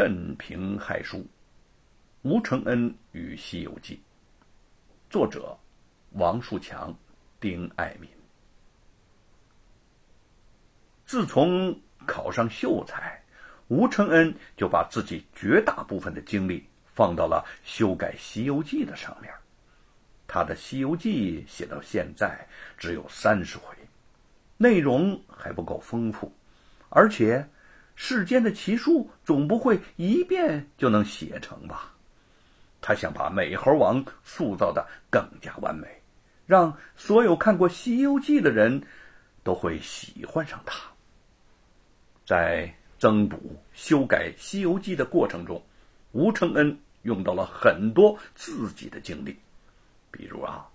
镇平害书》，吴承恩与《西游记》，作者王树强、丁爱民。自从考上秀才，吴承恩就把自己绝大部分的精力放到了修改《西游记》的上面。他的《西游记》写到现在只有三十回，内容还不够丰富，而且。世间的奇书总不会一遍就能写成吧？他想把美猴王塑造的更加完美，让所有看过《西游记》的人都会喜欢上他。在增补修改《西游记》的过程中，吴承恩用到了很多自己的经历，比如啊，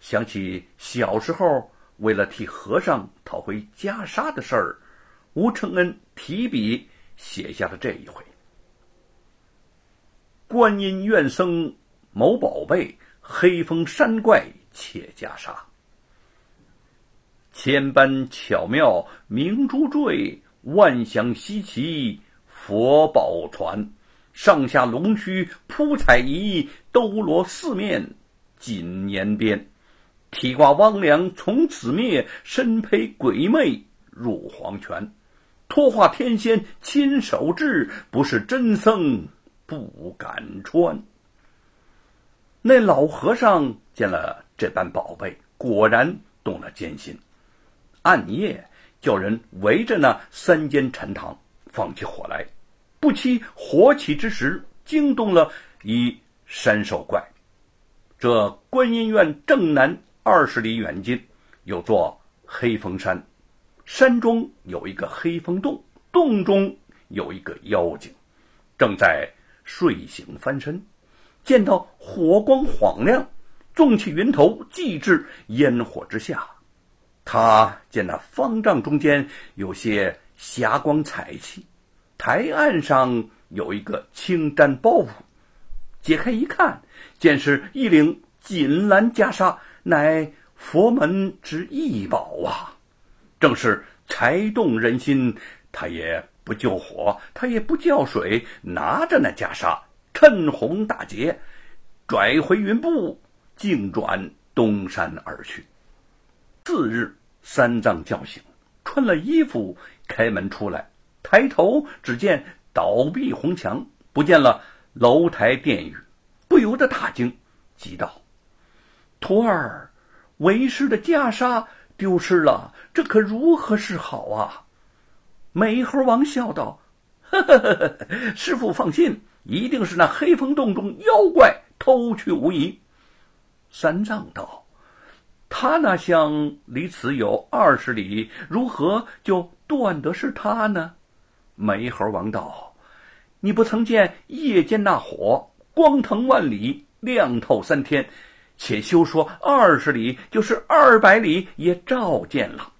想起小时候为了替和尚讨回袈裟的事儿。吴承恩提笔写下了这一回：观音院僧谋宝贝，黑风山怪窃袈裟。千般巧妙明珠坠，万想稀奇佛宝传。上下龙须铺彩衣，兜罗四面锦年边。提挂汪梁从此灭，身披鬼魅入黄泉。托化天仙亲手制，不是真僧不敢穿。那老和尚见了这般宝贝，果然动了奸心，暗夜叫人围着那三间禅堂，放起火来。不期火起之时，惊动了一山兽怪。这观音院正南二十里远近，有座黑风山。山中有一个黑风洞，洞中有一个妖精，正在睡醒翻身，见到火光晃亮，纵起云头，即至烟火之下。他见那方丈中间有些霞光彩气，台案上有一个青毡包袱，解开一看，见是一领锦蓝袈裟，乃佛门之异宝啊！正是才动人心，他也不救火，他也不叫水，拿着那袈裟，趁红打劫，拽回云步，径转东山而去。次日，三藏叫醒，穿了衣服，开门出来，抬头只见倒壁红墙，不见了楼台殿宇，不由得大惊，急道：“徒儿，为师的袈裟。”丢失了，这可如何是好啊？美猴王笑道：“呵呵呵师傅放心，一定是那黑风洞中妖怪偷去无疑。”三藏道：“他那乡离此有二十里，如何就断得是他呢？”美猴王道：“你不曾见夜间那火光腾万里，亮透三天。”且休说二十里，就是二百里也照见了。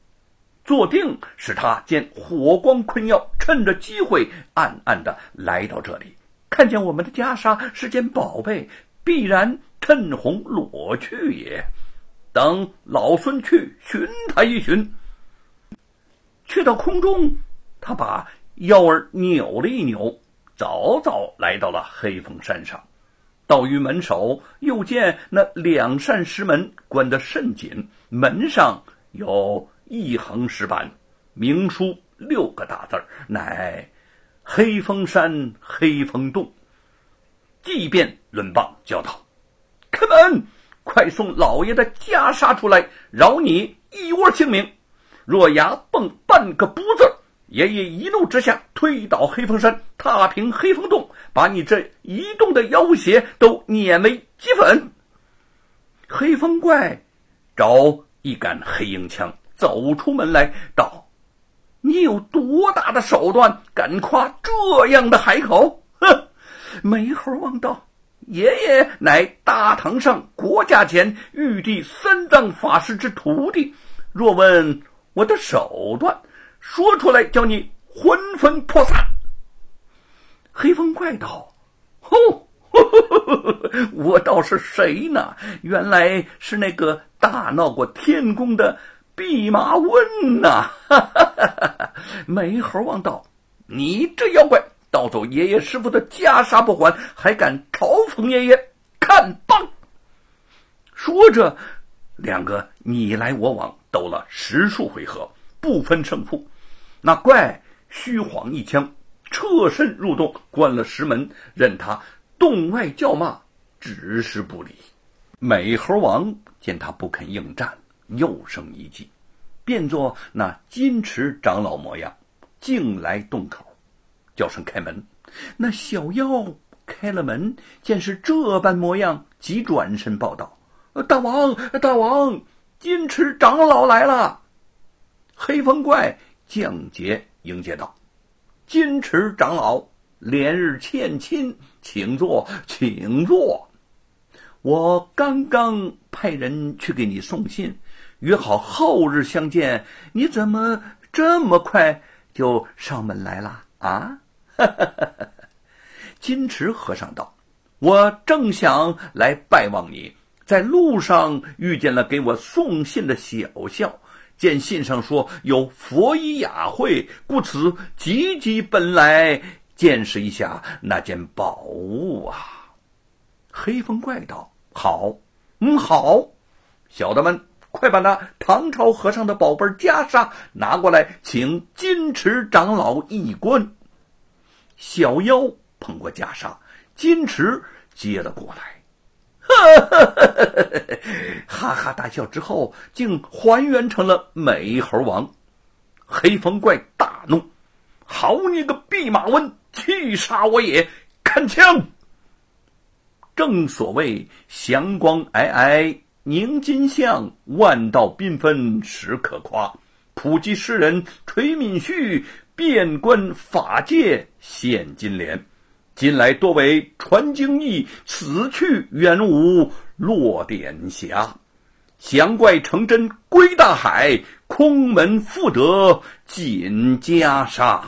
坐定使他见火光困耀，趁着机会暗暗的来到这里，看见我们的袈裟是件宝贝，必然趁红裸去也。等老孙去寻他一寻。去到空中，他把腰儿扭了一扭，早早来到了黑风山上。到于门首，又见那两扇石门关得甚紧，门上有一横石板，明书六个大字乃“黑风山黑风洞”。即便抡棒叫道：“开门！快送老爷的袈裟出来，饶你一窝性命。若牙蹦半个不字。”爷爷一怒之下，推倒黑风山，踏平黑风洞，把你这一洞的妖邪都碾为齑粉。黑风怪找一杆黑鹰枪，走出门来道：“你有多大的手段，敢夸这样的海口？”哼！美猴王道：“爷爷乃大堂上国家前玉帝三藏法师之徒弟，若问我的手段。”说出来，叫你魂飞魄散。黑风怪道：“吼，我倒是谁呢？原来是那个大闹过天宫的弼马温呐！” 美猴王道：“你这妖怪，盗走爷爷师傅的袈裟不还，还敢嘲讽爷爷？看棒！说着，两个你来我往，斗了十数回合，不分胜负。那怪虚晃一枪，侧身入洞，关了石门，任他洞外叫骂，只是不理。美猴王见他不肯应战，又生一计，变作那金池长老模样，径来洞口。叫声开门，那小妖开了门，见是这般模样，即转身报道：“大王，大王，金池长老来了。”黑风怪降节迎接道：“金池长老连日欠亲，请坐，请坐。我刚刚派人去给你送信，约好后日相见，你怎么这么快就上门来了啊？”哈哈哈！哈金池和尚道：“我正想来拜望你，在路上遇见了给我送信的小校，见信上说有佛衣雅会，故此急急奔来见识一下那件宝物啊！”黑风怪道：“好，嗯，好，小的们，快把那唐朝和尚的宝贝袈裟拿过来，请金池长老一观。”小妖捧过袈裟，金池接了过来，哈 哈哈哈大笑之后，竟还原成了美猴王。黑风怪大怒：“好你个弼马温，气杀我也！看枪！”正所谓祥光皑皑凝金像，万道缤纷实可夸。普济诗人垂敏旭。遍观法界现金莲，近来多为传经义，此去远无落点霞。降怪成真归大海，空门复得锦袈裟。